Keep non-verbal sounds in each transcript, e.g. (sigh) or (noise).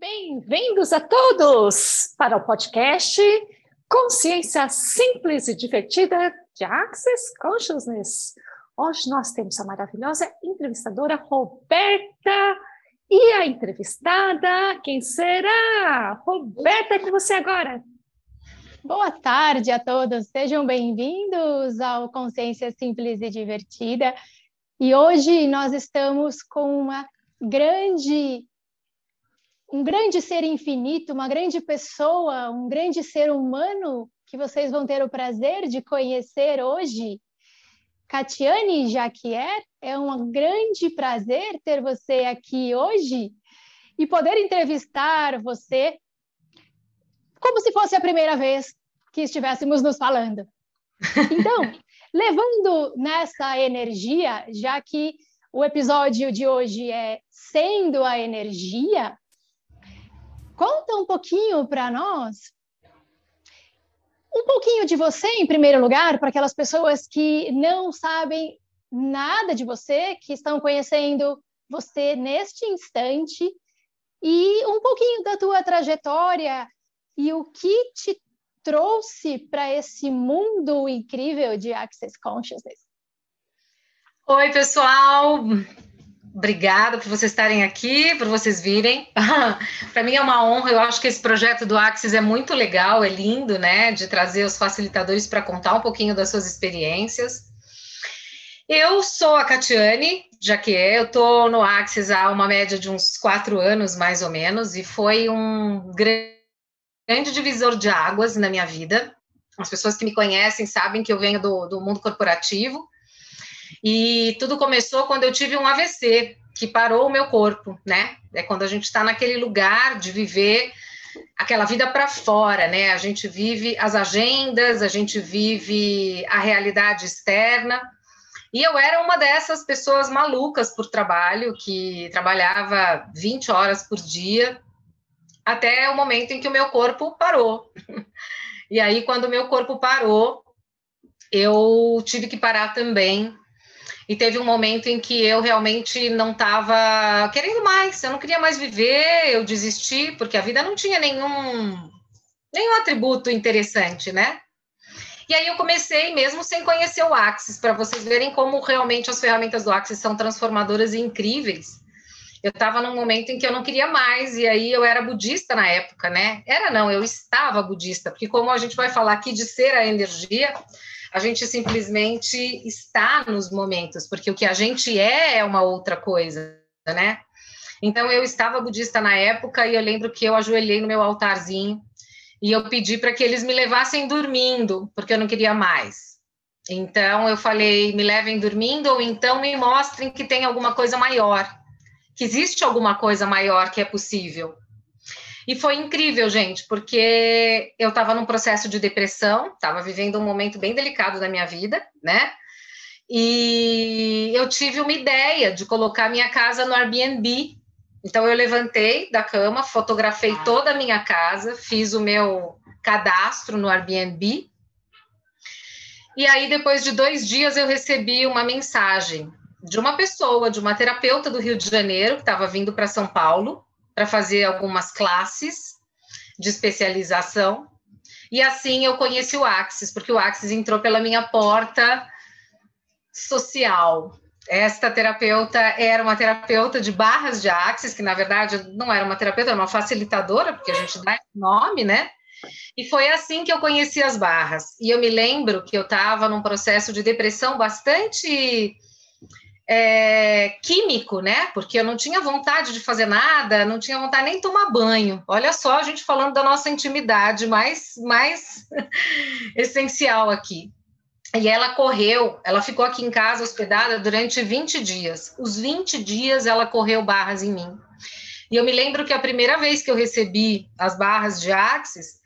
Bem-vindos a todos para o podcast Consciência Simples e Divertida de Access Consciousness. Hoje nós temos a maravilhosa entrevistadora Roberta e a entrevistada, quem será? Roberta, é com você agora. Boa tarde a todos, sejam bem-vindos ao Consciência Simples e Divertida. E hoje nós estamos com uma grande um grande ser infinito, uma grande pessoa, um grande ser humano que vocês vão ter o prazer de conhecer hoje. Catiane Jaquier, é um grande prazer ter você aqui hoje e poder entrevistar você como se fosse a primeira vez que estivéssemos nos falando. Então, (laughs) levando nessa energia, já que o episódio de hoje é Sendo a Energia, Conta um pouquinho para nós, um pouquinho de você em primeiro lugar, para aquelas pessoas que não sabem nada de você, que estão conhecendo você neste instante, e um pouquinho da tua trajetória e o que te trouxe para esse mundo incrível de Access Consciousness. Oi, pessoal! Obrigada por vocês estarem aqui, por vocês virem. (laughs) Para mim é uma honra. Eu acho que esse projeto do Axis é muito legal, é lindo, né? De trazer os facilitadores para contar um pouquinho das suas experiências. Eu sou a Catiane, é, eu estou no Axis há uma média de uns quatro anos, mais ou menos, e foi um grande divisor de águas na minha vida. As pessoas que me conhecem sabem que eu venho do, do mundo corporativo e tudo começou quando eu tive um AVC, que parou o meu corpo, né? É quando a gente está naquele lugar de viver aquela vida para fora, né? A gente vive as agendas, a gente vive a realidade externa. E eu era uma dessas pessoas malucas por trabalho, que trabalhava 20 horas por dia, até o momento em que o meu corpo parou. (laughs) E aí, quando o meu corpo parou, eu tive que parar também e teve um momento em que eu realmente não estava querendo mais, eu não queria mais viver, eu desisti, porque a vida não tinha nenhum, nenhum atributo interessante, né? E aí eu comecei mesmo sem conhecer o Axis, para vocês verem como realmente as ferramentas do Axis são transformadoras e incríveis. Eu estava num momento em que eu não queria mais, e aí eu era budista na época, né? Era não, eu estava budista, porque como a gente vai falar aqui de ser a energia, a gente simplesmente está nos momentos, porque o que a gente é é uma outra coisa, né? Então eu estava budista na época e eu lembro que eu ajoelhei no meu altarzinho e eu pedi para que eles me levassem dormindo, porque eu não queria mais. Então eu falei, me levem dormindo ou então me mostrem que tem alguma coisa maior, que existe alguma coisa maior que é possível. E foi incrível, gente, porque eu estava num processo de depressão, estava vivendo um momento bem delicado da minha vida, né? E eu tive uma ideia de colocar minha casa no Airbnb. Então eu levantei da cama, fotografei toda a minha casa, fiz o meu cadastro no Airbnb. E aí, depois de dois dias, eu recebi uma mensagem de uma pessoa, de uma terapeuta do Rio de Janeiro, que estava vindo para São Paulo, para fazer algumas classes de especialização. E assim eu conheci o Axis, porque o Axis entrou pela minha porta social. Esta terapeuta era uma terapeuta de barras de Axis, que na verdade não era uma terapeuta, era uma facilitadora, porque a gente dá nome, né? E foi assim que eu conheci as barras. E eu me lembro que eu estava num processo de depressão bastante é, químico, né? Porque eu não tinha vontade de fazer nada, não tinha vontade nem de tomar banho. Olha só, a gente falando da nossa intimidade mais, mais (laughs) essencial aqui. E ela correu, ela ficou aqui em casa hospedada durante 20 dias. Os 20 dias ela correu barras em mim. E eu me lembro que a primeira vez que eu recebi as barras de Axis,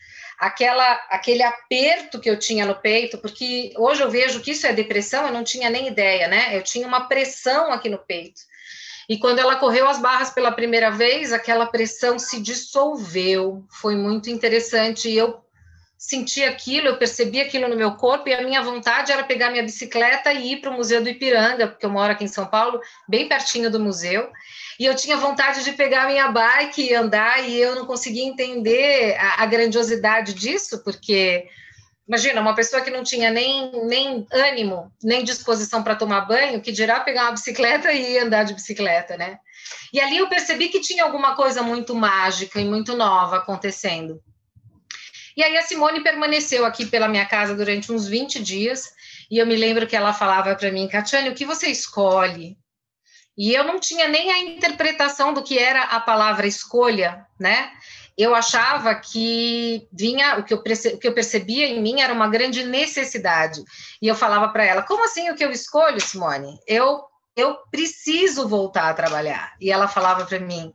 aquela, aquele aperto que eu tinha no peito, porque hoje eu vejo que isso é depressão, eu não tinha nem ideia, né? Eu tinha uma pressão aqui no peito. E quando ela correu as barras pela primeira vez, aquela pressão se dissolveu. Foi muito interessante. E eu sentia aquilo, eu percebia aquilo no meu corpo, e a minha vontade era pegar minha bicicleta e ir para o Museu do Ipiranga, porque eu moro aqui em São Paulo, bem pertinho do museu, e eu tinha vontade de pegar minha bike e andar, e eu não conseguia entender a, a grandiosidade disso, porque Imagina, uma pessoa que não tinha nem, nem ânimo, nem disposição para tomar banho, que dirá pegar uma bicicleta e andar de bicicleta, né? E ali eu percebi que tinha alguma coisa muito mágica e muito nova acontecendo. E aí a Simone permaneceu aqui pela minha casa durante uns 20 dias, e eu me lembro que ela falava para mim, Catiane, o que você escolhe? E eu não tinha nem a interpretação do que era a palavra escolha, né? Eu achava que vinha, o que eu, o que eu percebia em mim era uma grande necessidade. E eu falava para ela: como assim o que eu escolho, Simone? Eu, eu preciso voltar a trabalhar. E ela falava para mim: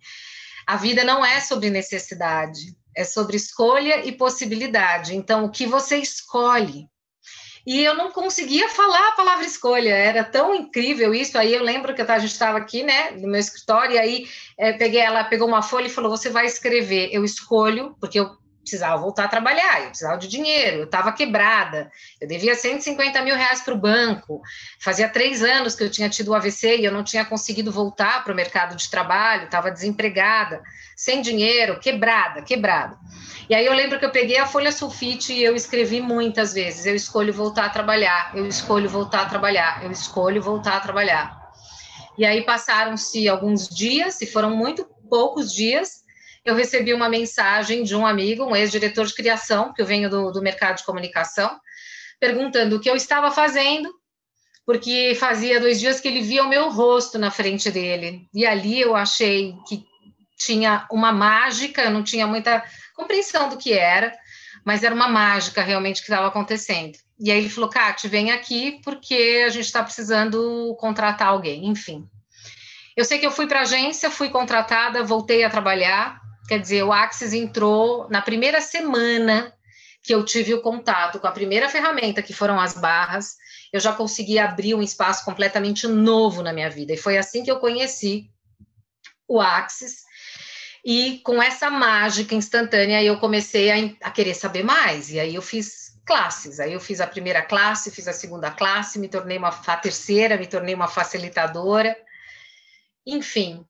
a vida não é sobre necessidade, é sobre escolha e possibilidade. Então, o que você escolhe? E eu não conseguia falar a palavra escolha, era tão incrível isso. Aí eu lembro que a gente estava aqui, né, no meu escritório, e aí é, peguei ela, pegou uma folha e falou: Você vai escrever. Eu escolho, porque eu precisava voltar a trabalhar, eu precisava de dinheiro, eu estava quebrada, eu devia 150 mil reais para o banco, fazia três anos que eu tinha tido o AVC e eu não tinha conseguido voltar para o mercado de trabalho, estava desempregada, sem dinheiro, quebrada, quebrada. E aí eu lembro que eu peguei a folha sulfite e eu escrevi muitas vezes, eu escolho voltar a trabalhar, eu escolho voltar a trabalhar, eu escolho voltar a trabalhar. E aí passaram-se alguns dias, e foram muito poucos dias, eu recebi uma mensagem de um amigo, um ex-diretor de criação, que eu venho do, do mercado de comunicação, perguntando o que eu estava fazendo, porque fazia dois dias que ele via o meu rosto na frente dele. E ali eu achei que tinha uma mágica, eu não tinha muita compreensão do que era, mas era uma mágica realmente que estava acontecendo. E aí ele falou: Kate, vem aqui porque a gente está precisando contratar alguém, enfim. Eu sei que eu fui para a agência, fui contratada, voltei a trabalhar, Quer dizer, o Axis entrou na primeira semana que eu tive o contato com a primeira ferramenta, que foram as barras, eu já consegui abrir um espaço completamente novo na minha vida. E foi assim que eu conheci o Axis. E com essa mágica instantânea, eu comecei a, a querer saber mais. E aí eu fiz classes. Aí eu fiz a primeira classe, fiz a segunda classe, me tornei uma a terceira, me tornei uma facilitadora. Enfim,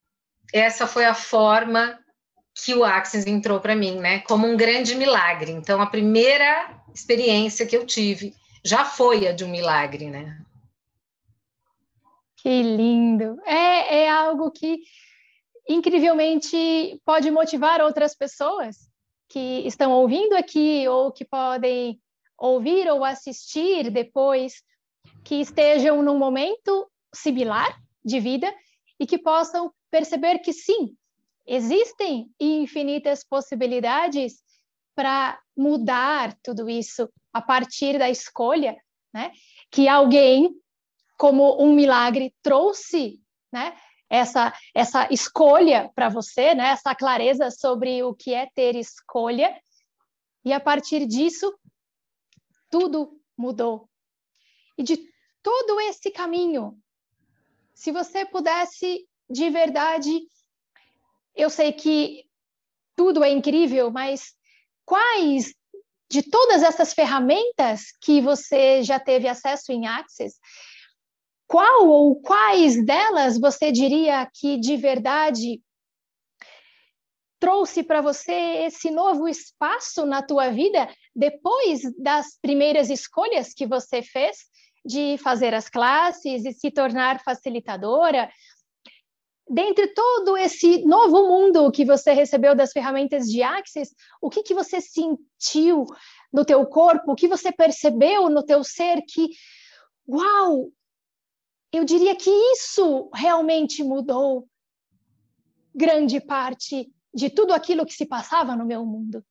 essa foi a forma que o Axis entrou para mim, né? Como um grande milagre. Então, a primeira experiência que eu tive já foi a de um milagre, né? Que lindo! É, é algo que incrivelmente pode motivar outras pessoas que estão ouvindo aqui ou que podem ouvir ou assistir depois, que estejam num momento similar de vida e que possam perceber que sim, existem infinitas possibilidades para mudar tudo isso a partir da escolha, né? Que alguém, como um milagre, trouxe, né? Essa, essa escolha para você, né? Essa clareza sobre o que é ter escolha. E a partir disso, tudo mudou. E de todo esse caminho, se você pudesse de verdade eu sei que tudo é incrível, mas quais de todas essas ferramentas que você já teve acesso em Access, qual ou quais delas você diria que de verdade trouxe para você esse novo espaço na tua vida depois das primeiras escolhas que você fez de fazer as classes e se tornar facilitadora dentre todo esse novo mundo que você recebeu das ferramentas de Axis, o que, que você sentiu no teu corpo, o que você percebeu no teu ser que, uau, eu diria que isso realmente mudou grande parte de tudo aquilo que se passava no meu mundo.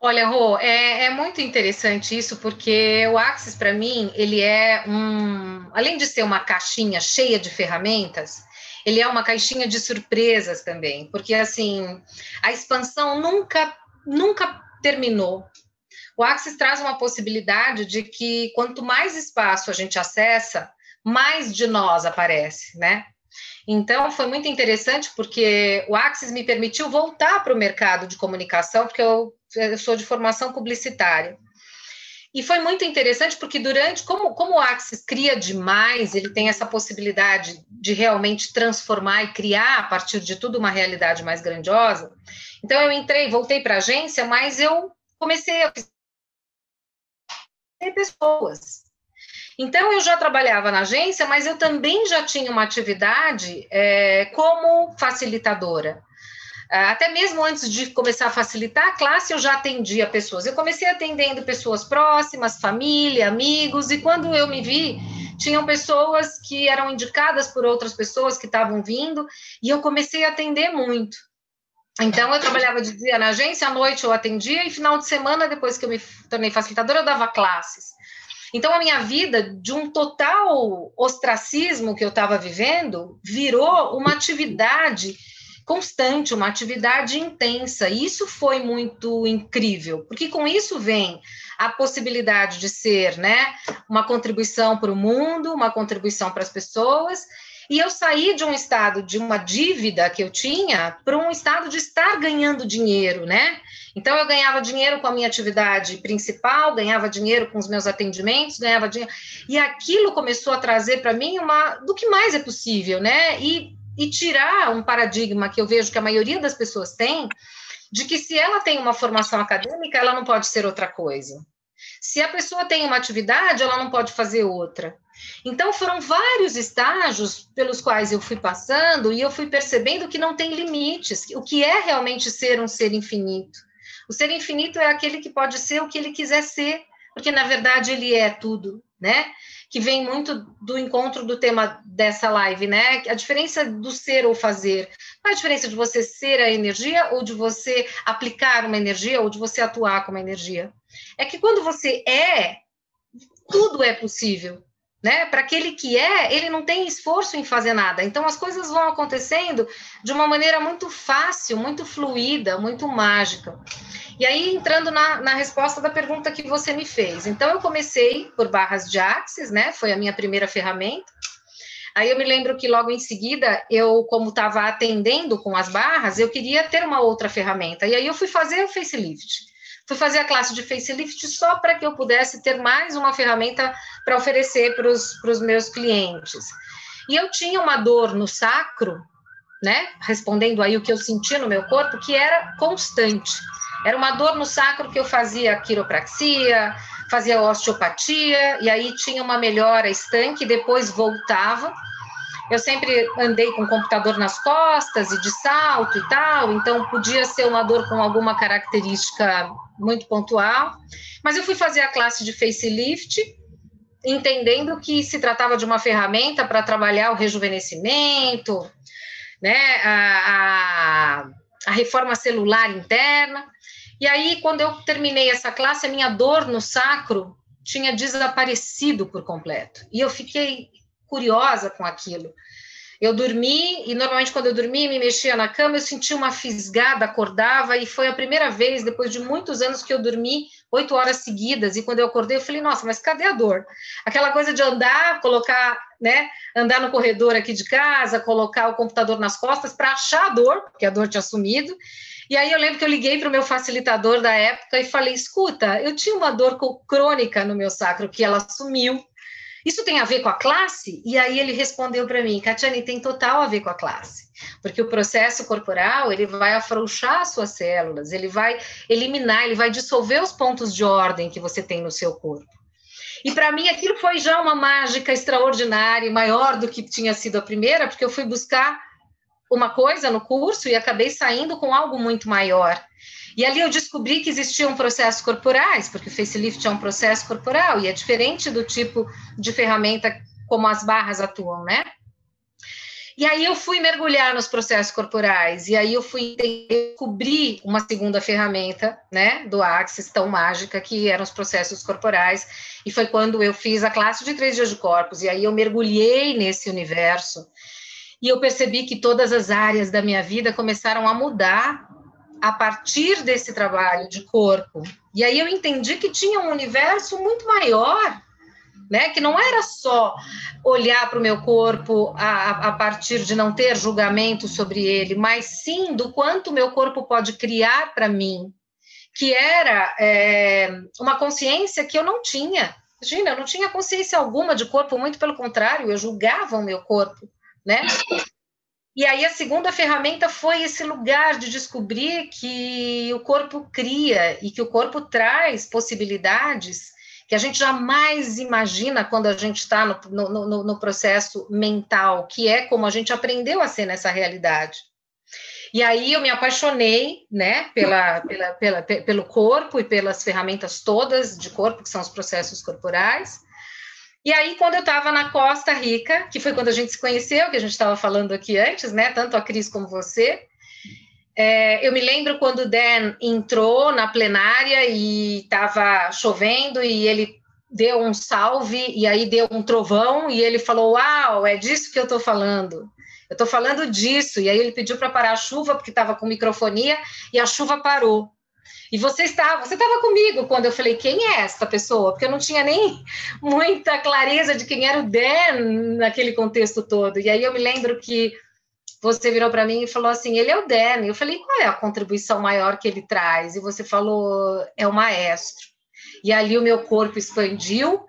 Olha, Rô, é, é, muito interessante isso, porque o Axis, para mim, ele é um. Além de ser uma caixinha cheia de ferramentas, ele é uma caixinha de surpresas também, porque assim, a expansão nunca nunca terminou. O Axis traz uma possibilidade de que quanto mais espaço a gente acessa, mais de nós aparece, né? Então, foi muito interessante porque o Axis me permitiu voltar para o mercado de comunicação, porque eu, eu, sou de formação publicitária. E foi muito interessante porque durante, como, como o Axis cria demais, ele tem essa possibilidade de realmente transformar e criar a partir de tudo uma realidade mais grandiosa. Então eu entrei, voltei para a agência, mas eu comecei a pessoas. Então eu já trabalhava na agência, mas eu também já tinha uma atividade é, como facilitadora. Ah, até mesmo antes de começar a facilitar a classe, eu já atendia pessoas. Eu comecei atendendo pessoas próximas, família, amigos, e quando eu me vi, tinham pessoas que eram indicadas por outras pessoas que estavam vindo, e eu comecei a atender muito. Então, eu trabalhava de dia na agência, à noite eu atendia, e final de semana, depois que eu me tornei facilitadora, eu dava classes. Então, a minha vida, de um total ostracismo que eu estava vivendo, virou uma atividade constante, uma atividade intensa. E isso foi muito incrível, porque com isso vem a possibilidade de ser, né, uma contribuição para o mundo, uma contribuição para as pessoas. E eu saí de um estado de uma dívida que eu tinha para um estado de estar ganhando dinheiro, né? Então eu ganhava dinheiro com a minha atividade principal, ganhava dinheiro com os meus atendimentos, ganhava dinheiro. E aquilo começou a trazer para mim uma do que mais é possível, né? E e tirar um paradigma que eu vejo que a maioria das pessoas tem, de que se ela tem uma formação acadêmica, ela não pode ser outra coisa. Se a pessoa tem uma atividade, ela não pode fazer outra. Então, foram vários estágios pelos quais eu fui passando e eu fui percebendo que não tem limites, o que é realmente ser um ser infinito. O ser infinito é aquele que pode ser o que ele quiser ser, porque na verdade ele é tudo, né? Que vem muito do encontro do tema dessa live, né? A diferença do ser ou fazer. Qual é a diferença de você ser a energia ou de você aplicar uma energia ou de você atuar com uma energia? É que quando você é, tudo é possível. Né? Para aquele que é, ele não tem esforço em fazer nada. Então as coisas vão acontecendo de uma maneira muito fácil, muito fluida, muito mágica. E aí, entrando na, na resposta da pergunta que você me fez. Então, eu comecei por barras de Axis, né? Foi a minha primeira ferramenta. Aí eu me lembro que logo em seguida, eu, como estava atendendo com as barras, eu queria ter uma outra ferramenta. E aí eu fui fazer o facelift. Fui fazer a classe de facelift só para que eu pudesse ter mais uma ferramenta para oferecer para os meus clientes. E eu tinha uma dor no sacro, né? Respondendo aí o que eu sentia no meu corpo, que era constante. Era uma dor no sacro que eu fazia quiropraxia, fazia osteopatia, e aí tinha uma melhora estanque, depois voltava. Eu sempre andei com o computador nas costas e de salto e tal, então podia ser uma dor com alguma característica muito pontual. Mas eu fui fazer a classe de facelift, entendendo que se tratava de uma ferramenta para trabalhar o rejuvenescimento, né, a, a, a reforma celular interna. E aí, quando eu terminei essa classe, a minha dor no sacro tinha desaparecido por completo. E eu fiquei curiosa com aquilo. Eu dormi, e normalmente quando eu dormia me mexia na cama, eu sentia uma fisgada, acordava, e foi a primeira vez, depois de muitos anos, que eu dormi oito horas seguidas, e quando eu acordei, eu falei, nossa, mas cadê a dor? Aquela coisa de andar, colocar, né, andar no corredor aqui de casa, colocar o computador nas costas para achar a dor, porque a dor tinha sumido, e aí eu lembro que eu liguei para o meu facilitador da época e falei: escuta, eu tinha uma dor crônica no meu sacro que ela sumiu. Isso tem a ver com a classe? E aí ele respondeu para mim, Catiane, tem total a ver com a classe, porque o processo corporal ele vai afrouxar suas células, ele vai eliminar, ele vai dissolver os pontos de ordem que você tem no seu corpo. E para mim aquilo foi já uma mágica extraordinária, maior do que tinha sido a primeira, porque eu fui buscar uma coisa no curso e acabei saindo com algo muito maior. E ali eu descobri que existiam processos corporais, porque o facelift é um processo corporal e é diferente do tipo de ferramenta como as barras atuam, né? E aí eu fui mergulhar nos processos corporais, e aí eu fui descobrir uma segunda ferramenta, né, do Axis, tão mágica, que eram os processos corporais, e foi quando eu fiz a classe de três dias de corpos, e aí eu mergulhei nesse universo, e eu percebi que todas as áreas da minha vida começaram a mudar a partir desse trabalho de corpo. E aí eu entendi que tinha um universo muito maior, né? Que não era só olhar para o meu corpo a, a partir de não ter julgamento sobre ele, mas sim do quanto meu corpo pode criar para mim, que era é, uma consciência que eu não tinha. Imagina, eu não tinha consciência alguma de corpo, muito pelo contrário, eu julgava o meu corpo, né? E aí a segunda ferramenta foi esse lugar de descobrir que o corpo cria e que o corpo traz possibilidades que a gente jamais imagina quando a gente está no, no, no, processo mental, que é como a gente aprendeu a ser nessa realidade. E aí eu me apaixonei, né, pela, pela, pela, pelo corpo e pelas ferramentas todas de corpo, que são os processos corporais. E aí, quando eu estava na Costa Rica, que foi quando a gente se conheceu, que a gente estava falando aqui antes, né, tanto a Cris como você, é, eu me lembro quando o Dan entrou na plenária e estava chovendo e ele deu um salve e aí deu um trovão e ele falou: Uau, é disso que eu estou falando. Eu estou falando disso. E aí ele pediu para parar a chuva porque estava com microfonia e a chuva parou. E você estava, você estava comigo quando eu falei quem é essa pessoa, porque eu não tinha nem (laughs) muita clareza de quem era o Dan naquele contexto todo. E aí eu me lembro que você virou para mim e falou assim: ele é o Dan. Eu falei: qual é a contribuição maior que ele traz? E você falou: é o maestro. E ali o meu corpo expandiu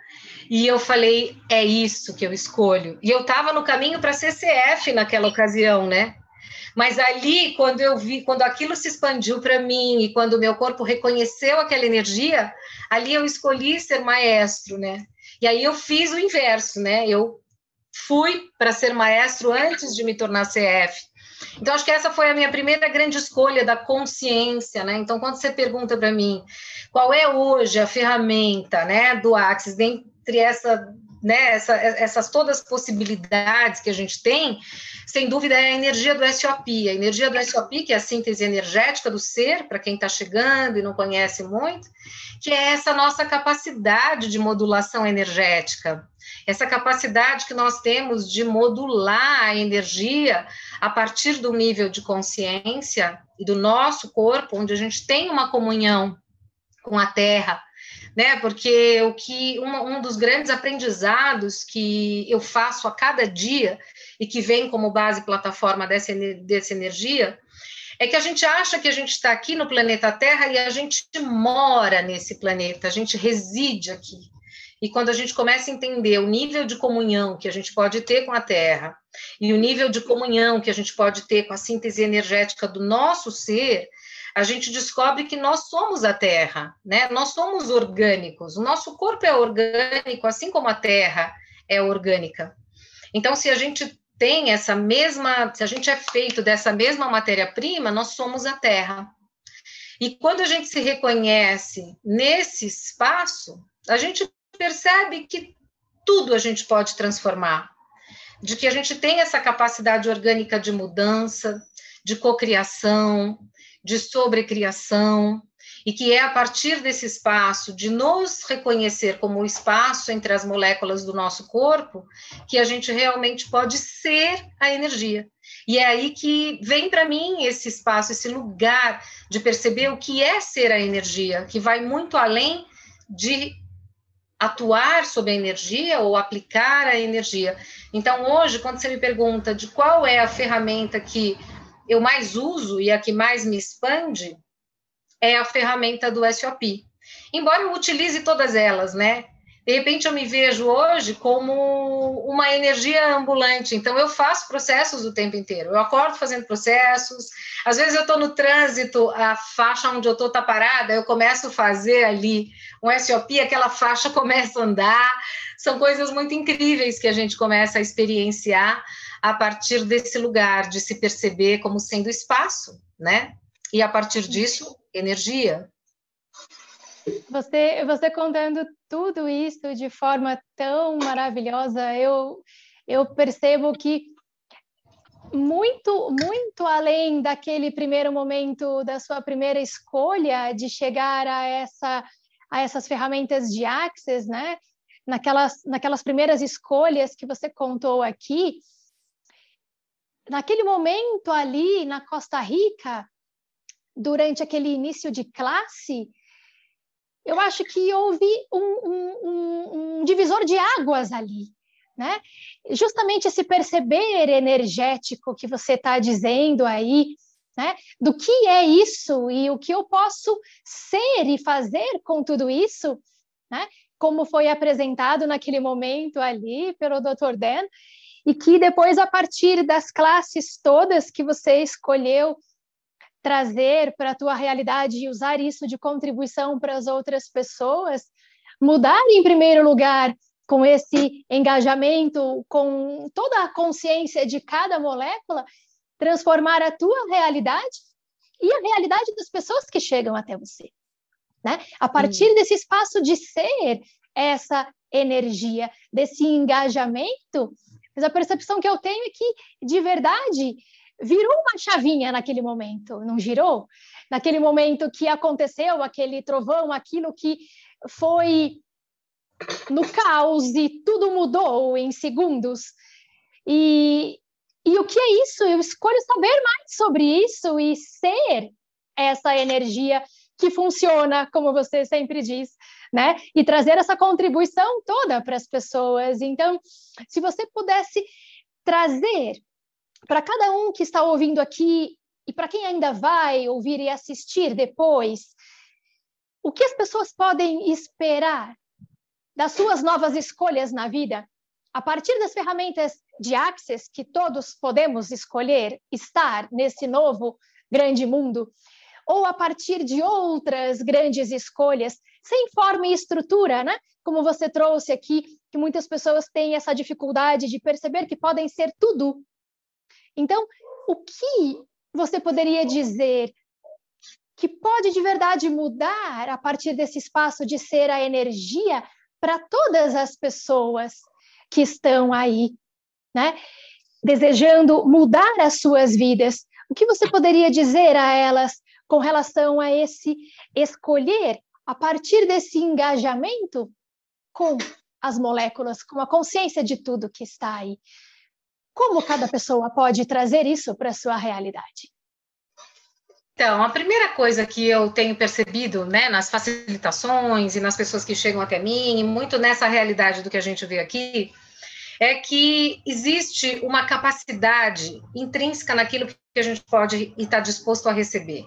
e eu falei: é isso que eu escolho. E eu estava no caminho para CCF naquela ocasião, né? Mas ali, quando eu vi, quando aquilo se expandiu para mim e quando o meu corpo reconheceu aquela energia, ali eu escolhi ser maestro, né? E aí eu fiz o inverso, né? Eu fui para ser maestro antes de me tornar CF. Então, acho que essa foi a minha primeira grande escolha da consciência, né? Então, quando você pergunta para mim qual é hoje a ferramenta, né, do Axis, dentre essa, né, essa, essas todas as possibilidades que a gente tem, sem dúvida é a energia do SOP. A energia do SOP, que é a síntese energética do ser, para quem está chegando e não conhece muito, que é essa nossa capacidade de modulação energética essa capacidade que nós temos de modular a energia a partir do nível de consciência e do nosso corpo, onde a gente tem uma comunhão com a Terra, né? Porque o que um, um dos grandes aprendizados que eu faço a cada dia e que vem como base plataforma dessa, dessa energia é que a gente acha que a gente está aqui no planeta Terra e a gente mora nesse planeta, a gente reside aqui. E quando a gente começa a entender o nível de comunhão que a gente pode ter com a Terra e o nível de comunhão que a gente pode ter com a síntese energética do nosso ser, a gente descobre que nós somos a Terra, né? Nós somos orgânicos. O nosso corpo é orgânico, assim como a Terra é orgânica. Então, se a gente tem essa mesma, se a gente é feito dessa mesma matéria-prima, nós somos a Terra. E quando a gente se reconhece nesse espaço, a gente percebe que tudo a gente pode transformar, de que a gente tem essa capacidade orgânica de mudança, de cocriação, de sobrecriação, e que é a partir desse espaço de nos reconhecer como o espaço entre as moléculas do nosso corpo que a gente realmente pode ser a energia. E é aí que vem para mim esse espaço, esse lugar de perceber o que é ser a energia, que vai muito além de atuar sobre a energia ou aplicar a energia. Então, hoje, quando você me pergunta de qual é a ferramenta que eu mais uso e a que mais me expande, é a ferramenta do SOP. Embora eu utilize todas elas, né? De repente eu me vejo hoje como uma energia ambulante, então eu faço processos o tempo inteiro. Eu acordo fazendo processos, às vezes eu estou no trânsito, a faixa onde eu estou está parada, eu começo a fazer ali um SOP, aquela faixa (laughs) começa a andar. São coisas muito incríveis que a gente começa a experienciar a partir desse lugar de se perceber como sendo espaço, né? E a partir disso, energia. Você, você contando tudo isso de forma tão maravilhosa, eu, eu percebo que muito, muito além daquele primeiro momento da sua primeira escolha de chegar a, essa, a essas ferramentas de Access, né? Naquelas, naquelas primeiras escolhas que você contou aqui, naquele momento ali na Costa Rica, durante aquele início de classe, eu acho que houve um, um, um divisor de águas ali, né? Justamente esse perceber energético que você está dizendo aí, né? Do que é isso e o que eu posso ser e fazer com tudo isso, né? Como foi apresentado naquele momento ali pelo Dr. Dan, e que depois, a partir das classes todas que você escolheu trazer para a tua realidade e usar isso de contribuição para as outras pessoas, mudar em primeiro lugar com esse engajamento, com toda a consciência de cada molécula, transformar a tua realidade e a realidade das pessoas que chegam até você. Né? A partir desse espaço de ser essa energia, desse engajamento, mas a percepção que eu tenho é que, de verdade, virou uma chavinha naquele momento, não girou? Naquele momento que aconteceu aquele trovão, aquilo que foi no caos e tudo mudou em segundos. E, e o que é isso? Eu escolho saber mais sobre isso e ser essa energia que funciona, como você sempre diz, né? E trazer essa contribuição toda para as pessoas. Então, se você pudesse trazer para cada um que está ouvindo aqui e para quem ainda vai ouvir e assistir depois, o que as pessoas podem esperar das suas novas escolhas na vida, a partir das ferramentas de Access que todos podemos escolher estar nesse novo grande mundo, ou a partir de outras grandes escolhas, sem forma e estrutura, né? Como você trouxe aqui, que muitas pessoas têm essa dificuldade de perceber que podem ser tudo. Então, o que você poderia dizer que pode de verdade mudar a partir desse espaço de ser a energia para todas as pessoas que estão aí, né? Desejando mudar as suas vidas. O que você poderia dizer a elas com relação a esse escolher a partir desse engajamento com as moléculas, com a consciência de tudo que está aí? Como cada pessoa pode trazer isso para a sua realidade? Então, a primeira coisa que eu tenho percebido, né, nas facilitações e nas pessoas que chegam até mim, e muito nessa realidade do que a gente vê aqui, é que existe uma capacidade intrínseca naquilo que a gente pode e está disposto a receber.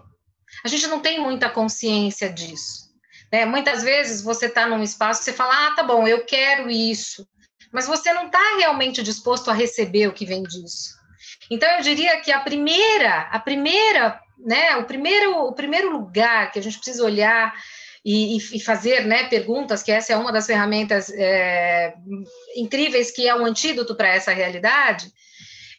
A gente não tem muita consciência disso. Né? Muitas vezes você está num espaço você fala, ah, tá bom, eu quero isso, mas você não está realmente disposto a receber o que vem disso. Então, eu diria que a primeira, a primeira né, o primeiro, o primeiro lugar que a gente precisa olhar e, e fazer né, perguntas, que essa é uma das ferramentas é, incríveis que é um antídoto para essa realidade,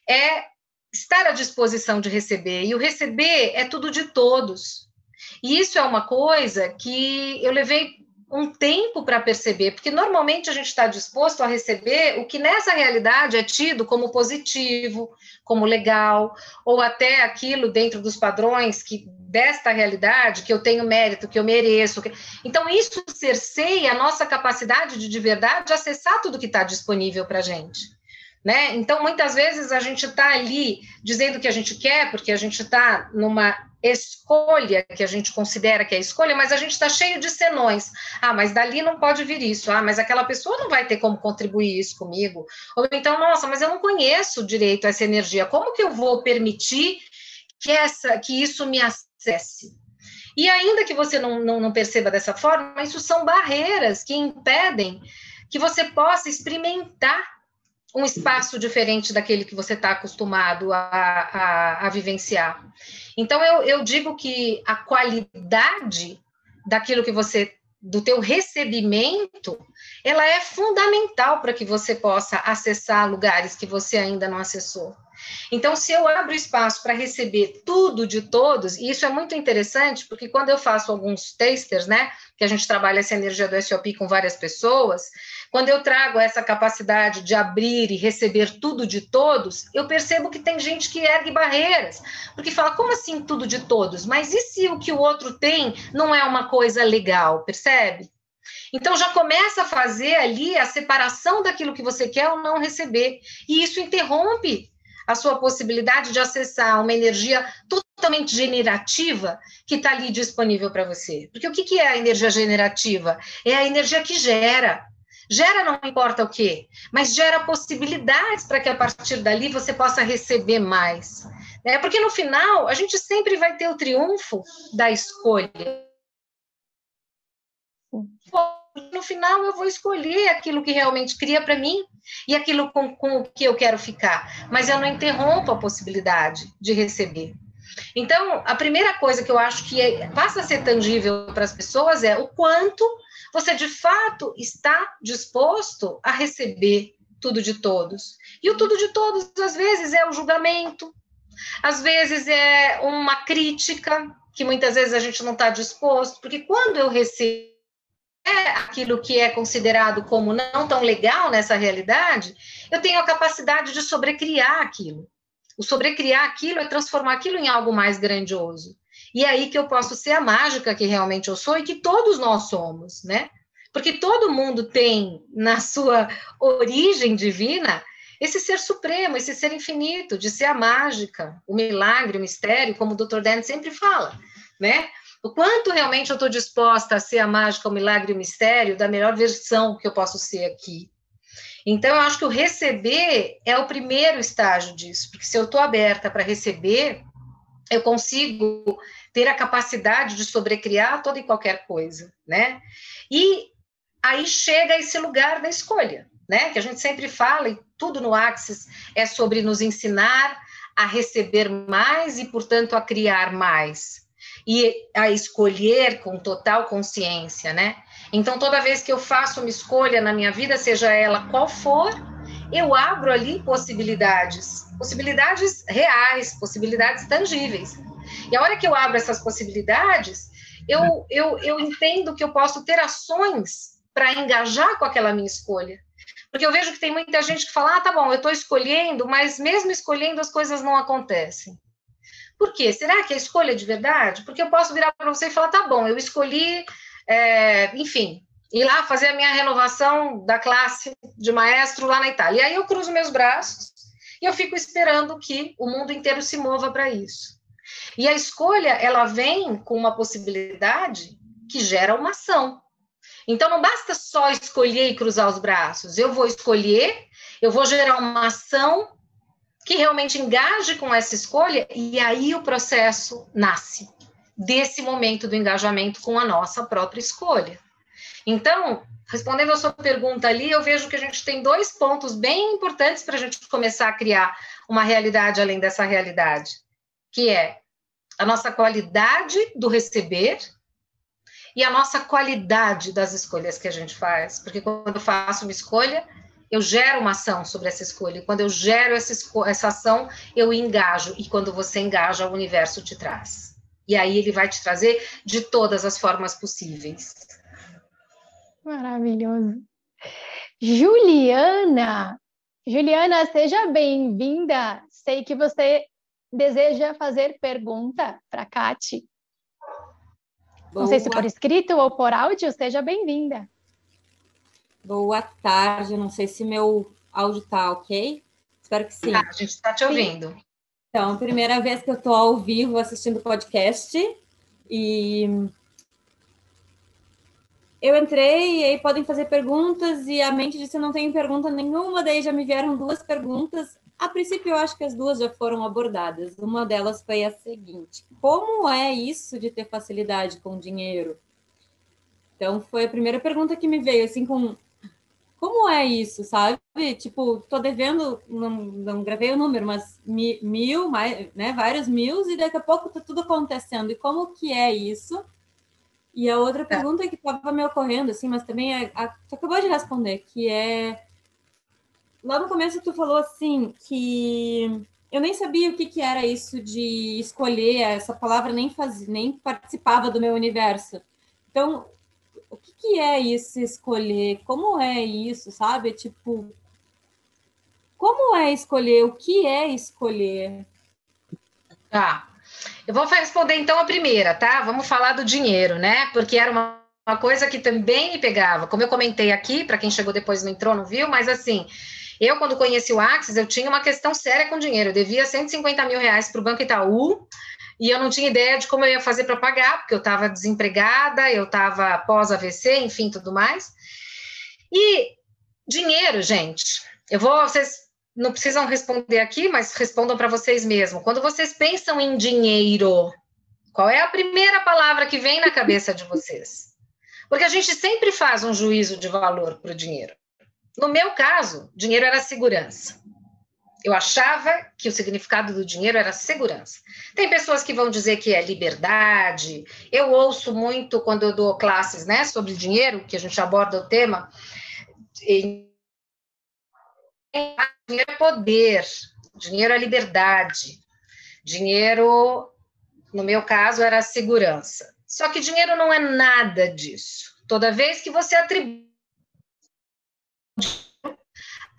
é estar à disposição de receber. E o receber é tudo de todos. E isso é uma coisa que eu levei um tempo para perceber, porque normalmente a gente está disposto a receber o que nessa realidade é tido como positivo, como legal, ou até aquilo dentro dos padrões que desta realidade que eu tenho mérito, que eu mereço. Que... Então, isso cerceia a nossa capacidade de, de verdade, acessar tudo que está disponível para a gente. Né? Então, muitas vezes a gente está ali dizendo o que a gente quer, porque a gente está numa escolha que a gente considera que é escolha, mas a gente está cheio de senões. Ah, mas dali não pode vir isso. Ah, mas aquela pessoa não vai ter como contribuir isso comigo. Ou então, nossa, mas eu não conheço direito essa energia. Como que eu vou permitir que essa, que isso me acesse? E ainda que você não, não, não perceba dessa forma, isso são barreiras que impedem que você possa experimentar um espaço diferente daquele que você está acostumado a, a, a vivenciar. Então, eu, eu digo que a qualidade daquilo que você, do teu recebimento, ela é fundamental para que você possa acessar lugares que você ainda não acessou. Então, se eu abro espaço para receber tudo de todos, e isso é muito interessante, porque quando eu faço alguns tasters, né, que a gente trabalha essa energia do SOP com várias pessoas, quando eu trago essa capacidade de abrir e receber tudo de todos, eu percebo que tem gente que ergue barreiras, porque fala, como assim tudo de todos? Mas e se o que o outro tem não é uma coisa legal, percebe? Então já começa a fazer ali a separação daquilo que você quer ou não receber, e isso interrompe a sua possibilidade de acessar uma energia totalmente generativa que está ali disponível para você. Porque o que, é a energia generativa? É a energia que gera. Gera não importa o quê, mas gera possibilidades para que a partir dali você possa receber mais. Né? Porque no final, a gente sempre vai ter o triunfo da escolha. No final, eu vou escolher aquilo que realmente cria para mim e aquilo com, com o que eu quero ficar. Mas eu não interrompo a possibilidade de receber. Então, a primeira coisa que eu acho que é, passa a ser tangível para as pessoas é o quanto você de fato está disposto a receber tudo de todos. E o tudo de todos, às vezes, é o julgamento, às vezes é uma crítica, que muitas vezes a gente não está disposto, porque quando eu recebo é aquilo que é considerado como não tão legal nessa realidade, eu tenho a capacidade de sobrecriar aquilo. O sobrecriar aquilo é transformar aquilo em algo mais grandioso. E é aí que eu posso ser a mágica que realmente eu sou e que todos nós somos, né? Porque todo mundo tem na sua origem divina esse ser supremo, esse ser infinito, de ser a mágica, o milagre, o mistério, como o Dr. Dan sempre fala, né? O quanto realmente eu estou disposta a ser a mágica, o milagre, o mistério da melhor versão que eu posso ser aqui. Então, eu acho que o receber é o primeiro estágio disso, porque se eu estou aberta para receber, eu consigo ter a capacidade de sobrecriar toda e qualquer coisa, né? E aí chega esse lugar da escolha, né? Que a gente sempre fala, e tudo no Axis é sobre nos ensinar a receber mais e, portanto, a criar mais. E a escolher com total consciência, né? Então, toda vez que eu faço uma escolha na minha vida, seja ela qual for, eu abro ali possibilidades, possibilidades reais, possibilidades tangíveis. E a hora que eu abro essas possibilidades, eu, eu, eu entendo que eu posso ter ações para engajar com aquela minha escolha. Porque eu vejo que tem muita gente que fala: ah, tá bom, eu estou escolhendo, mas mesmo escolhendo as coisas não acontecem. Por quê? Será que é escolha de verdade? Porque eu posso virar para você e falar: tá bom, eu escolhi, é, enfim, ir lá fazer a minha renovação da classe de maestro lá na Itália. E aí eu cruzo meus braços e eu fico esperando que o mundo inteiro se mova para isso. E a escolha, ela vem com uma possibilidade que gera uma ação. Então, não basta só escolher e cruzar os braços. Eu vou escolher, eu vou gerar uma ação que realmente engaje com essa escolha, e aí o processo nasce desse momento do engajamento com a nossa própria escolha. Então, respondendo a sua pergunta ali, eu vejo que a gente tem dois pontos bem importantes para a gente começar a criar uma realidade além dessa realidade, que é a nossa qualidade do receber e a nossa qualidade das escolhas que a gente faz. Porque quando eu faço uma escolha, eu gero uma ação sobre essa escolha. E quando eu gero essa, essa ação, eu engajo. E quando você engaja, o universo te traz. E aí ele vai te trazer de todas as formas possíveis. Maravilhoso. Juliana, Juliana, seja bem-vinda. Sei que você deseja fazer pergunta para a. Boa. Não sei se por escrito ou por áudio, seja bem-vinda. Boa tarde, não sei se meu áudio está ok. Espero que sim. Ah, a gente está te ouvindo. Sim. Então, primeira vez que eu estou ao vivo assistindo o podcast e eu entrei e aí podem fazer perguntas e a mente disse não tenho pergunta nenhuma, daí já me vieram duas perguntas. A princípio, eu acho que as duas já foram abordadas. Uma delas foi a seguinte: como é isso de ter facilidade com dinheiro? Então, foi a primeira pergunta que me veio, assim, com como é isso, sabe? Tipo, tô devendo, não, não gravei o número, mas mil, mais, né, vários mil, e daqui a pouco tá tudo acontecendo. E como que é isso? E a outra tá. pergunta que estava me ocorrendo, assim, mas também é, a, tu acabou de responder, que é lá no começo tu falou assim que eu nem sabia o que, que era isso de escolher, essa palavra nem fazia, nem participava do meu universo. Então, o que, que é isso escolher? Como é isso, sabe? Tipo, como é escolher? O que é escolher? Tá. Eu vou responder então a primeira, tá? Vamos falar do dinheiro, né? Porque era uma, uma coisa que também me pegava. Como eu comentei aqui, para quem chegou depois não entrou, não viu, mas assim, eu, quando conheci o Axis, eu tinha uma questão séria com dinheiro. Eu devia 150 mil reais para o Banco Itaú e eu não tinha ideia de como eu ia fazer para pagar, porque eu estava desempregada, eu estava pós AVC, enfim, tudo mais. E dinheiro, gente, eu vou, vocês não precisam responder aqui, mas respondam para vocês mesmos. Quando vocês pensam em dinheiro, qual é a primeira palavra que vem na cabeça de vocês? Porque a gente sempre faz um juízo de valor para o dinheiro. No meu caso, dinheiro era segurança. Eu achava que o significado do dinheiro era segurança. Tem pessoas que vão dizer que é liberdade. Eu ouço muito quando eu dou classes, né, sobre dinheiro, que a gente aborda o tema. Dinheiro é poder, dinheiro é liberdade, dinheiro, no meu caso, era segurança. Só que dinheiro não é nada disso. Toda vez que você atribui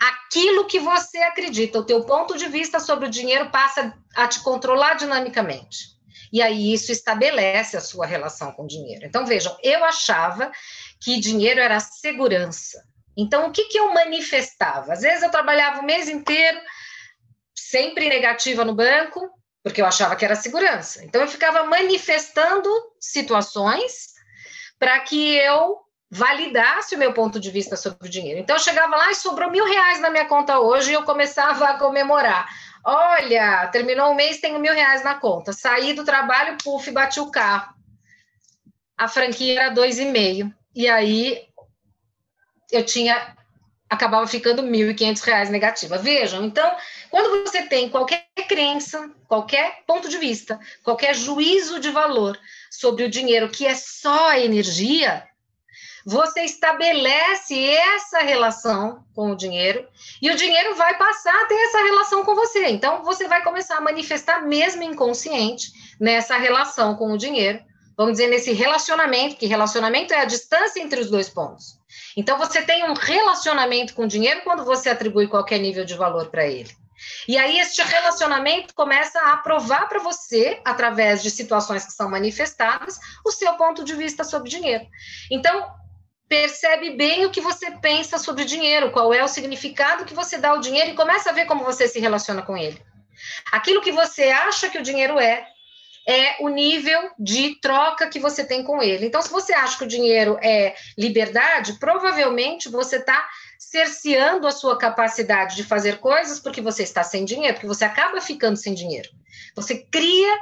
aquilo que você acredita, o teu ponto de vista sobre o dinheiro passa a te controlar dinamicamente. E aí isso estabelece a sua relação com o dinheiro. Então vejam, eu achava que dinheiro era segurança. Então o que, que eu manifestava? Às vezes eu trabalhava o mês inteiro sempre negativa no banco, porque eu achava que era segurança. Então eu ficava manifestando situações para que eu validasse o meu ponto de vista sobre o dinheiro. Então, eu chegava lá e sobrou mil reais na minha conta hoje e eu começava a comemorar. Olha, terminou o mês, tenho mil reais na conta. Saí do trabalho, puf, bati o carro. A franquia era dois e meio. E aí eu tinha acabava ficando mil e quinhentos reais negativa. Vejam, então, quando você tem qualquer crença, qualquer ponto de vista, qualquer juízo de valor sobre o dinheiro que é só energia, você estabelece essa relação com o dinheiro e o dinheiro vai passar a ter essa relação com você. Então, você vai começar a manifestar, mesmo inconsciente, nessa relação com o dinheiro. Vamos dizer, nesse relacionamento, que relacionamento é a distância entre os dois pontos. Então, você tem um relacionamento com o dinheiro quando você atribui qualquer nível de valor para ele. E aí, este relacionamento começa a provar para você, através de situações que são manifestadas, o seu ponto de vista sobre dinheiro. Então, percebe bem o que você pensa sobre dinheiro, qual é o significado que você dá ao dinheiro e começa a ver como você se relaciona com ele. Aquilo que você acha que o dinheiro é, é o nível de troca que você tem com ele. Então, se você acha que o dinheiro é liberdade, provavelmente você está cerceando a sua capacidade de fazer coisas porque você está sem dinheiro, porque você acaba ficando sem dinheiro. Você cria,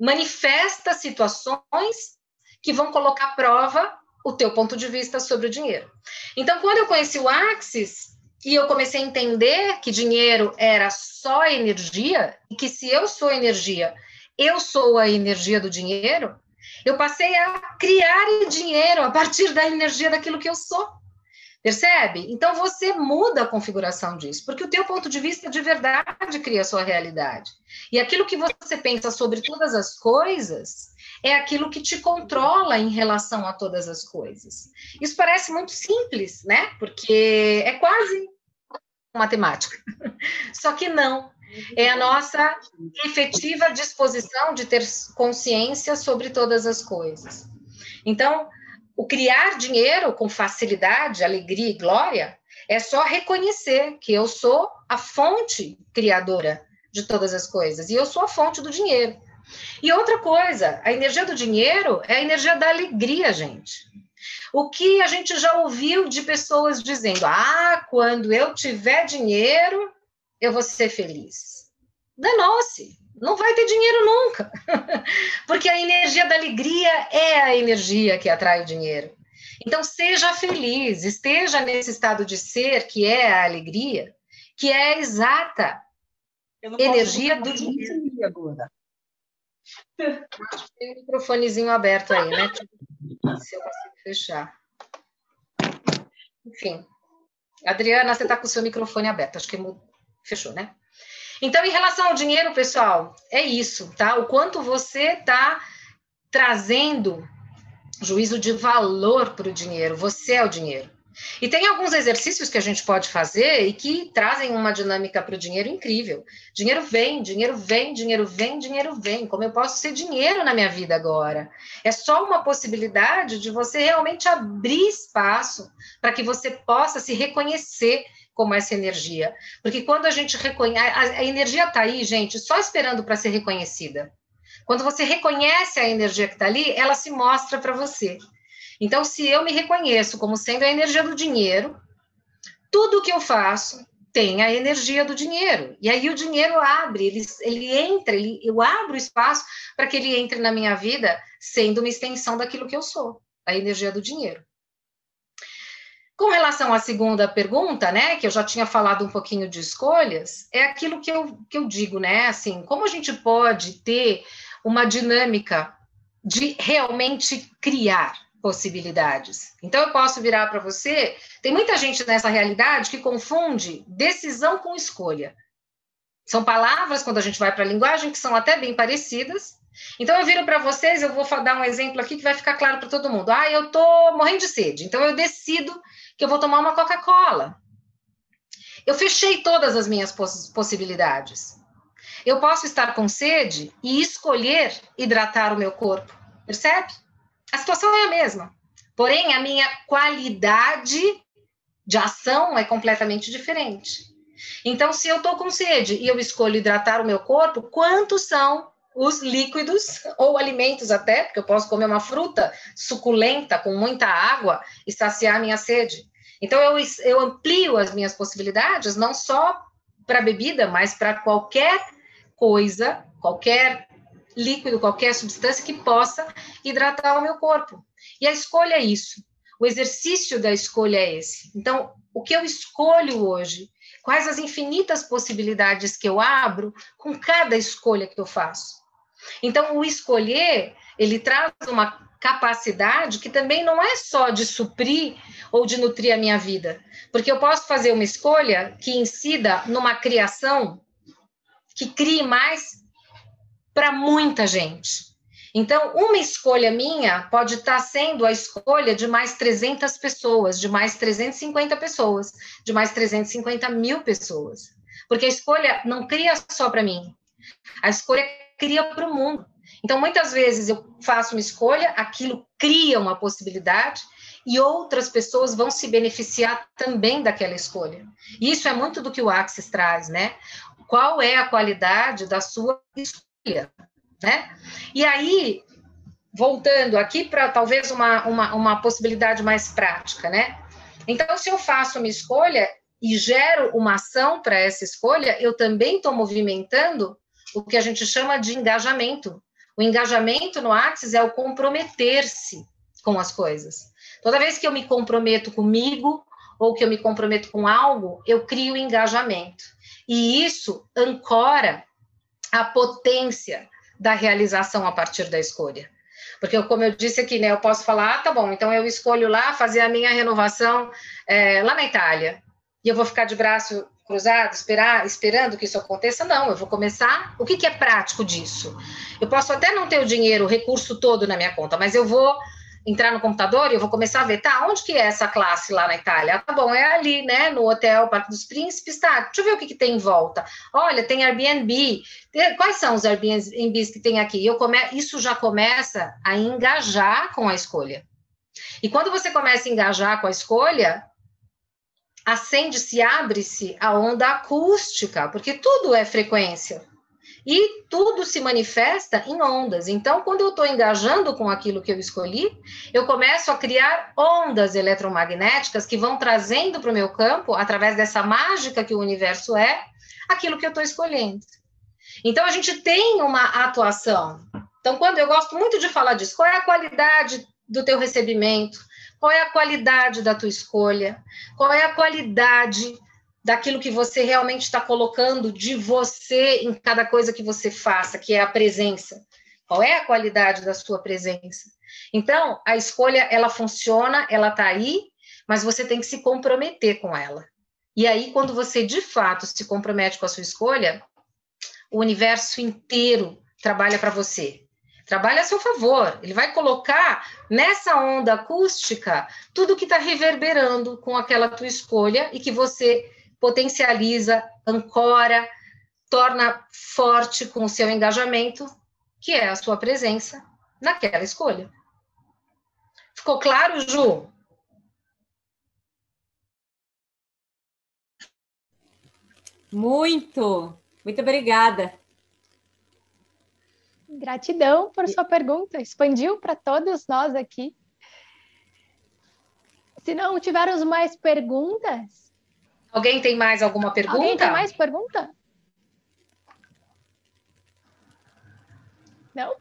manifesta situações que vão colocar à prova o teu ponto de vista sobre o dinheiro. Então, quando eu conheci o Axis e eu comecei a entender que dinheiro era só energia e que se eu sou energia, eu sou a energia do dinheiro, eu passei a criar dinheiro a partir da energia daquilo que eu sou. Percebe? Então você muda a configuração disso, porque o teu ponto de vista de verdade cria a sua realidade. E aquilo que você pensa sobre todas as coisas é aquilo que te controla em relação a todas as coisas. Isso parece muito simples, né? Porque é quase matemática. (laughs) Só que não. É a nossa efetiva disposição de ter consciência sobre todas as coisas. Então, o criar dinheiro com facilidade, alegria e glória é só reconhecer que eu sou a fonte criadora de todas as coisas e eu sou a fonte do dinheiro. E outra coisa, a energia do dinheiro é a energia da alegria, gente. O que a gente já ouviu de pessoas dizendo: ah, quando eu tiver dinheiro, eu vou ser feliz. Danou-se, não vai ter dinheiro nunca. (laughs) Porque a energia da alegria é a energia que atrai o dinheiro. Então, seja feliz, esteja nesse estado de ser, que é a alegria, que é a exata energia do dinheiro. Agora. Acho que tem um microfonezinho aberto aí, né? Se eu consigo fechar. Enfim. Adriana, você está com o seu microfone aberto. Acho que fechou, né? Então, em relação ao dinheiro, pessoal, é isso, tá? O quanto você está trazendo juízo de valor para o dinheiro. Você é o dinheiro. E tem alguns exercícios que a gente pode fazer e que trazem uma dinâmica para o dinheiro incrível. Dinheiro vem, dinheiro vem, dinheiro vem, dinheiro vem. Como eu posso ser dinheiro na minha vida agora? É só uma possibilidade de você realmente abrir espaço para que você possa se reconhecer como essa energia. Porque quando a gente reconhece, a, energia está aí, gente, só esperando para ser reconhecida. Quando você reconhece a energia que está ali, ela se mostra para você. Então, se eu me reconheço como sendo a energia do dinheiro, tudo que eu faço tem a energia do dinheiro. E aí o dinheiro abre, ele, ele entra, ele, eu abro espaço para que ele entre na minha vida, sendo uma extensão daquilo que eu sou, a energia do dinheiro. Com relação à segunda pergunta, né, que eu já tinha falado um pouquinho de escolhas, é aquilo que eu, que eu digo, né, assim, como a gente pode ter uma dinâmica de realmente criar possibilidades. Então, eu posso virar para você, tem muita gente nessa realidade que confunde decisão com escolha. São palavras, quando a gente vai para a linguagem, que são até bem parecidas, então eu viro para vocês, eu vou dar um exemplo aqui que vai ficar claro para todo mundo. Ah, eu estou morrendo de sede, então eu decido que eu vou tomar uma Coca-Cola. Eu fechei todas as minhas poss possibilidades. Eu posso estar com sede e escolher hidratar o meu corpo, percebe? A situação é a mesma. Porém, a minha qualidade de ação é completamente diferente. Então, se eu estou com sede e eu escolho hidratar o meu corpo, quantos são os líquidos ou alimentos até, porque eu posso comer uma fruta suculenta com muita água e saciar a minha sede. Então eu, eu amplio as minhas possibilidades não só para bebida, mas para qualquer coisa, qualquer líquido, qualquer substância que possa hidratar o meu corpo. E a escolha é isso. O exercício da escolha é esse. Então, o que eu escolho hoje? Quais as infinitas possibilidades que eu abro com cada escolha que eu faço? Então, o escolher, ele traz uma capacidade que também não é só de suprir ou de nutrir a minha vida, porque eu posso fazer uma escolha que incida numa criação que crie mais para muita gente. Então, uma escolha minha pode estar sendo a escolha de mais 300 pessoas, de mais 350 pessoas, de mais 350 mil pessoas. Porque a escolha não cria só para mim, a escolha cria para o mundo. Então, muitas vezes eu faço uma escolha, aquilo cria uma possibilidade e outras pessoas vão se beneficiar também daquela escolha. Isso é muito do que o Axis traz, né? Qual é a qualidade da sua escolha, né? E aí, voltando aqui para talvez uma, uma, uma possibilidade mais prática, né? Então, se eu faço uma escolha e gero uma ação para essa escolha, eu também estou movimentando o que a gente chama de engajamento. O engajamento no Axis é o comprometer-se com as coisas. Toda vez que eu me comprometo comigo ou que eu me comprometo com algo, eu crio engajamento. E isso ancora a potência da realização a partir da escolha. Porque, como eu disse aqui, né, eu posso falar, ah, tá bom, então eu escolho lá fazer a minha renovação é, lá na Itália. E eu vou ficar de braço cruzado, esperar, esperando que isso aconteça, não, eu vou começar. O que, que é prático disso? Eu posso até não ter o dinheiro, o recurso todo na minha conta, mas eu vou entrar no computador e eu vou começar a ver, tá, onde que é essa classe lá na Itália? Tá bom, é ali, né, no hotel Parque dos Príncipes, tá, deixa eu ver o que, que tem em volta. Olha, tem Airbnb, quais são os Airbnbs que tem aqui? Eu come... Isso já começa a engajar com a escolha. E quando você começa a engajar com a escolha, acende-se, abre-se a onda acústica, porque tudo é frequência. E tudo se manifesta em ondas. Então, quando eu estou engajando com aquilo que eu escolhi, eu começo a criar ondas eletromagnéticas que vão trazendo para o meu campo, através dessa mágica que o universo é, aquilo que eu estou escolhendo. Então, a gente tem uma atuação. Então, quando eu gosto muito de falar disso, qual é a qualidade do teu recebimento? Qual é a qualidade da tua escolha? Qual é a qualidade daquilo que você realmente está colocando de você em cada coisa que você faça, que é a presença? Qual é a qualidade da sua presença? Então, a escolha, ela funciona, ela está aí, mas você tem que se comprometer com ela. E aí, quando você de fato se compromete com a sua escolha, o universo inteiro trabalha para você trabalha a seu favor. Ele vai colocar nessa onda acústica tudo que está reverberando com aquela tua escolha e que você potencializa, ancora, torna forte com o seu engajamento, que é a sua presença naquela escolha. Ficou claro, Ju? Muito, muito obrigada. Gratidão por sua pergunta, expandiu para todos nós aqui. Se não tivermos mais perguntas. Alguém tem mais alguma pergunta? Alguém tem mais pergunta? Não?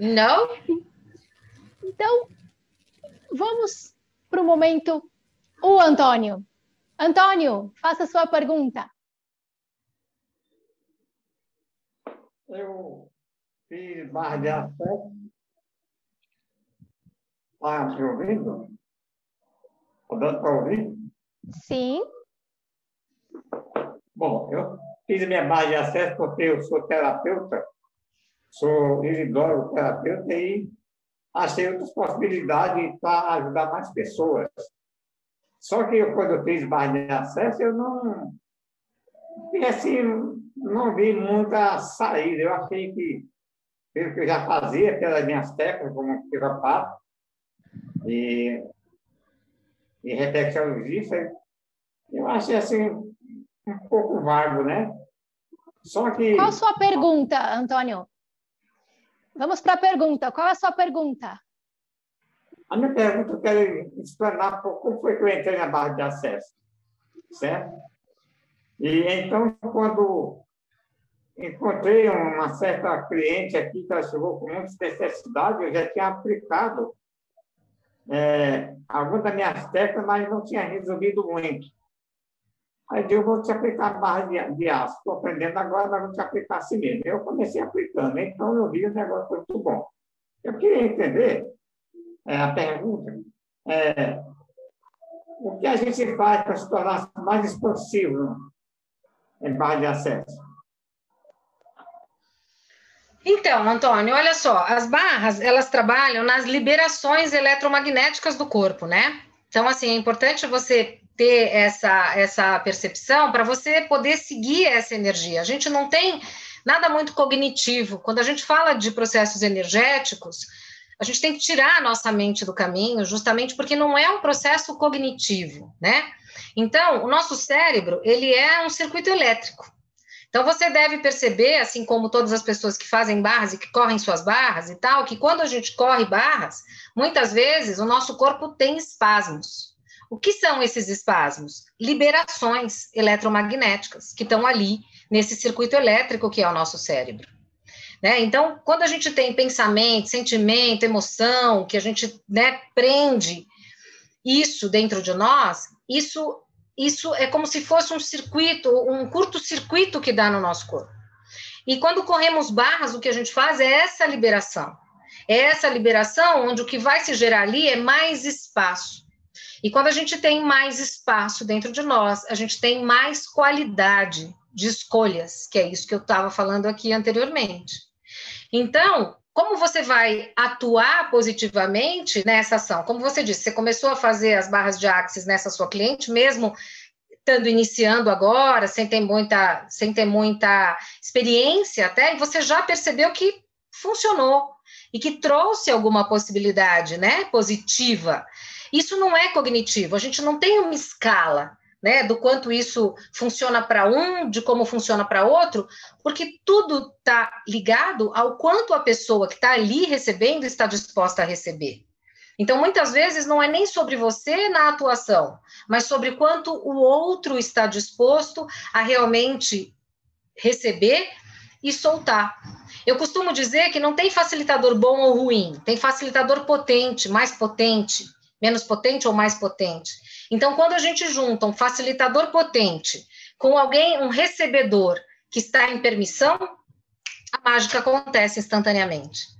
Não? Então, vamos para o momento. O Antônio. Antônio, faça sua pergunta. Eu fiz barra de acesso. Está me ouvindo? Está dando para ouvir? Sim. Bom, eu fiz minha barra de acesso porque eu sou terapeuta, sou terapeuta e achei outras possibilidades para ajudar mais pessoas. Só que eu, quando eu fiz barra de acesso, eu não. E assim, não vi muita saída. Eu achei que, pelo que eu já fazia, pelas minhas técnicas, como quiropato e, e reflexologista, eu achei assim um pouco vago, né? Só que. Qual a sua pergunta, Antônio? Vamos para a pergunta. Qual é a sua pergunta? A minha pergunta, eu quero explanar como foi que eu entrei na barra de acesso, certo? E então, quando encontrei uma certa cliente aqui que ela chegou com muita necessidade, eu já tinha aplicado é, algumas das minhas técnicas, mas não tinha resolvido muito. Aí eu vou te aplicar barra de, de aço. Estou aprendendo agora, mas vou te aplicar assim mesmo. Eu comecei aplicando, então eu vi o negócio muito bom. Eu queria entender é, a pergunta. É, o que a gente faz para se tornar mais expansivo em barra de acesso? Então, Antônio, olha só, as barras, elas trabalham nas liberações eletromagnéticas do corpo, né? Então, assim, é importante você ter essa, essa percepção para você poder seguir essa energia. A gente não tem nada muito cognitivo. Quando a gente fala de processos energéticos, a gente tem que tirar a nossa mente do caminho, justamente porque não é um processo cognitivo, né? Então, o nosso cérebro, ele é um circuito elétrico. Então, você deve perceber, assim como todas as pessoas que fazem barras e que correm suas barras e tal, que quando a gente corre barras, muitas vezes o nosso corpo tem espasmos. O que são esses espasmos? Liberações eletromagnéticas que estão ali nesse circuito elétrico que é o nosso cérebro. Né? Então, quando a gente tem pensamento, sentimento, emoção, que a gente né, prende isso dentro de nós, isso, isso é como se fosse um circuito, um curto-circuito que dá no nosso corpo. E quando corremos barras, o que a gente faz é essa liberação. É essa liberação onde o que vai se gerar ali é mais espaço. E quando a gente tem mais espaço dentro de nós, a gente tem mais qualidade de escolhas, que é isso que eu estava falando aqui anteriormente. Então, como você vai atuar positivamente nessa ação? Como você disse, você começou a fazer as barras de axis nessa sua cliente, mesmo estando iniciando agora, sem ter muita, sem ter muita experiência até, e você já percebeu que funcionou e que trouxe alguma possibilidade, né, positiva. Isso não é cognitivo, a gente não tem uma escala. Né, do quanto isso funciona para um, de como funciona para outro, porque tudo está ligado ao quanto a pessoa que está ali recebendo está disposta a receber. Então, muitas vezes, não é nem sobre você na atuação, mas sobre quanto o outro está disposto a realmente receber e soltar. Eu costumo dizer que não tem facilitador bom ou ruim, tem facilitador potente, mais potente, menos potente ou mais potente. Então, quando a gente junta um facilitador potente com alguém, um recebedor que está em permissão, a mágica acontece instantaneamente.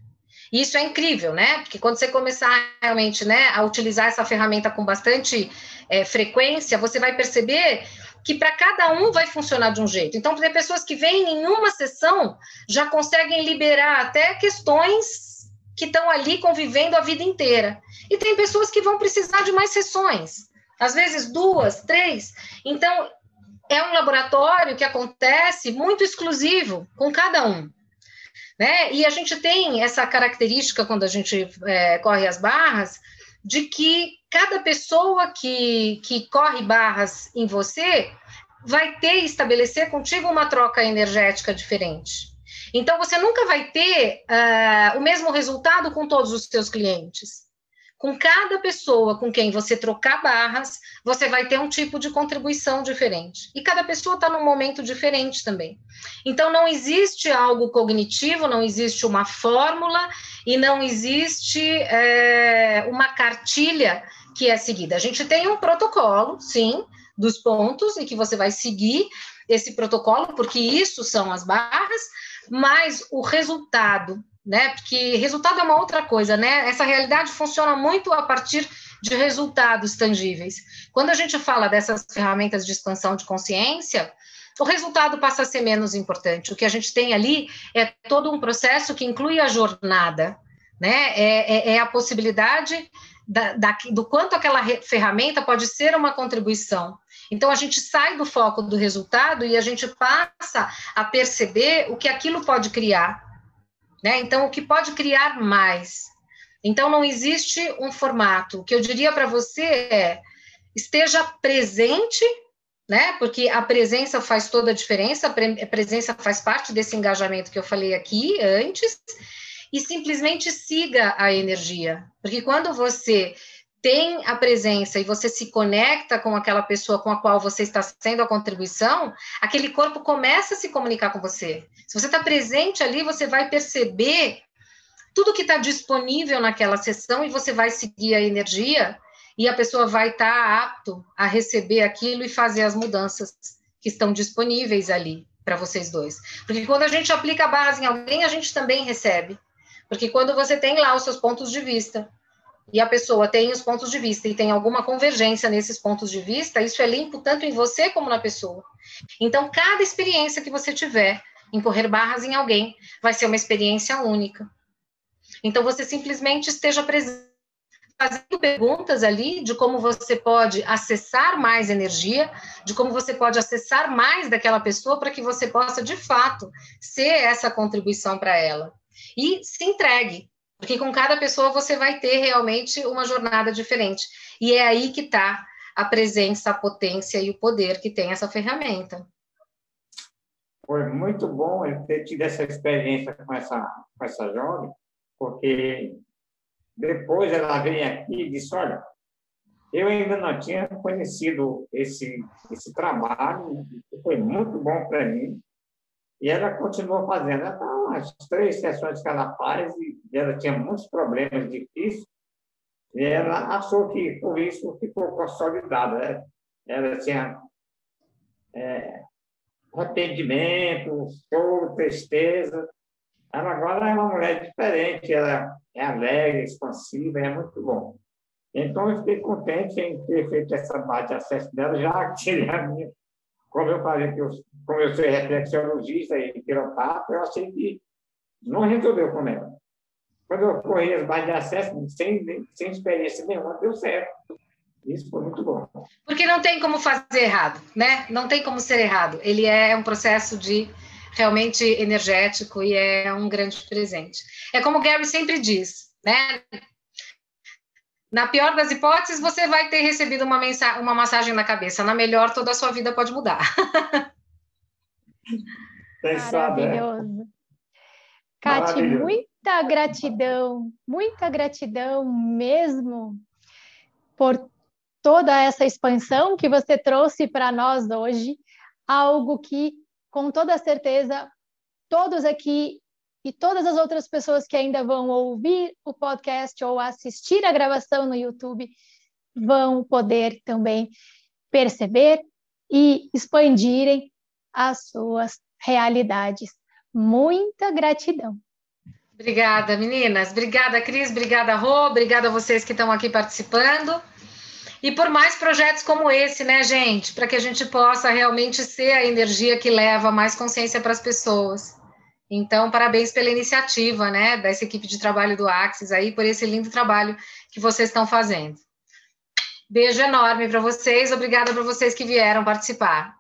E isso é incrível, né? Porque quando você começar realmente né, a utilizar essa ferramenta com bastante é, frequência, você vai perceber que para cada um vai funcionar de um jeito. Então, tem pessoas que vêm em uma sessão já conseguem liberar até questões que estão ali convivendo a vida inteira. E tem pessoas que vão precisar de mais sessões, às vezes duas, três. Então, é um laboratório que acontece muito exclusivo com cada um. Né? E a gente tem essa característica quando a gente é, corre as barras, de que cada pessoa que, que corre barras em você vai ter estabelecer contigo uma troca energética diferente. Então, você nunca vai ter uh, o mesmo resultado com todos os seus clientes. Com cada pessoa com quem você trocar barras, você vai ter um tipo de contribuição diferente. E cada pessoa está num momento diferente também. Então, não existe algo cognitivo, não existe uma fórmula e não existe é, uma cartilha que é seguida. A gente tem um protocolo, sim, dos pontos e que você vai seguir esse protocolo, porque isso são as barras, mas o resultado né? Porque resultado é uma outra coisa, né? Essa realidade funciona muito a partir de resultados tangíveis. Quando a gente fala dessas ferramentas de expansão de consciência, o resultado passa a ser menos importante. O que a gente tem ali é todo um processo que inclui a jornada, né? É, é, é a possibilidade da, da, do quanto aquela ferramenta pode ser uma contribuição. Então, a gente sai do foco do resultado e a gente passa a perceber o que aquilo pode criar né? Então, o que pode criar mais? Então, não existe um formato. O que eu diria para você é esteja presente, né? Porque a presença faz toda a diferença, a presença faz parte desse engajamento que eu falei aqui antes, e simplesmente siga a energia. Porque quando você tem a presença e você se conecta com aquela pessoa com a qual você está sendo a contribuição, aquele corpo começa a se comunicar com você. Se você está presente ali, você vai perceber tudo que está disponível naquela sessão e você vai seguir a energia e a pessoa vai estar tá apto a receber aquilo e fazer as mudanças que estão disponíveis ali para vocês dois. Porque quando a gente aplica a base em alguém, a gente também recebe. Porque quando você tem lá os seus pontos de vista, e a pessoa tem os pontos de vista e tem alguma convergência nesses pontos de vista, isso é limpo tanto em você como na pessoa. Então, cada experiência que você tiver em correr barras em alguém vai ser uma experiência única. Então, você simplesmente esteja presente, fazendo perguntas ali de como você pode acessar mais energia, de como você pode acessar mais daquela pessoa para que você possa, de fato, ser essa contribuição para ela. E se entregue, porque com cada pessoa você vai ter realmente uma jornada diferente. E é aí que está a presença, a potência e o poder que tem essa ferramenta. Foi muito bom eu ter tido essa experiência com essa, com essa jovem, porque depois ela veio aqui e disse, olha, eu ainda não tinha conhecido esse, esse trabalho, foi muito bom para mim, e ela continuou fazendo. Ela estava umas três sessões que ela faz e ela tinha muitos problemas difíceis. E ela achou que, por isso, ficou consolidada. Né? Ela tinha é, arrependimento, choro, tristeza. Ela agora é uma mulher diferente, ela é alegre, expansiva, é muito bom. Então, eu fiquei contente em ter feito essa base de acesso dela, já tirei a minha como eu falei que eu, como eu sou reflexiologista e quiropata, eu achei que não resolveu com ela. Quando eu corri as bases de acesso, sem, sem experiência nenhuma, deu certo. Isso foi muito bom. Porque não tem como fazer errado, né? Não tem como ser errado. Ele é um processo de realmente energético e é um grande presente. É como o Gary sempre diz, né? Na pior das hipóteses, você vai ter recebido uma, mensa uma massagem na cabeça. Na melhor, toda a sua vida pode mudar. (laughs) É. Maravilhoso. Cati, muita gratidão, muita gratidão mesmo por toda essa expansão que você trouxe para nós hoje, algo que, com toda certeza, todos aqui e todas as outras pessoas que ainda vão ouvir o podcast ou assistir a gravação no YouTube vão poder também perceber e expandirem as suas realidades. Muita gratidão. Obrigada, meninas. Obrigada, Cris. Obrigada, Rô. Obrigada a vocês que estão aqui participando. E por mais projetos como esse, né, gente? Para que a gente possa realmente ser a energia que leva mais consciência para as pessoas. Então, parabéns pela iniciativa, né, dessa equipe de trabalho do Axis aí, por esse lindo trabalho que vocês estão fazendo. Beijo enorme para vocês, obrigada para vocês que vieram participar.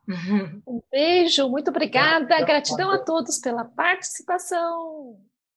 Um beijo, muito obrigada, gratidão a todos pela participação.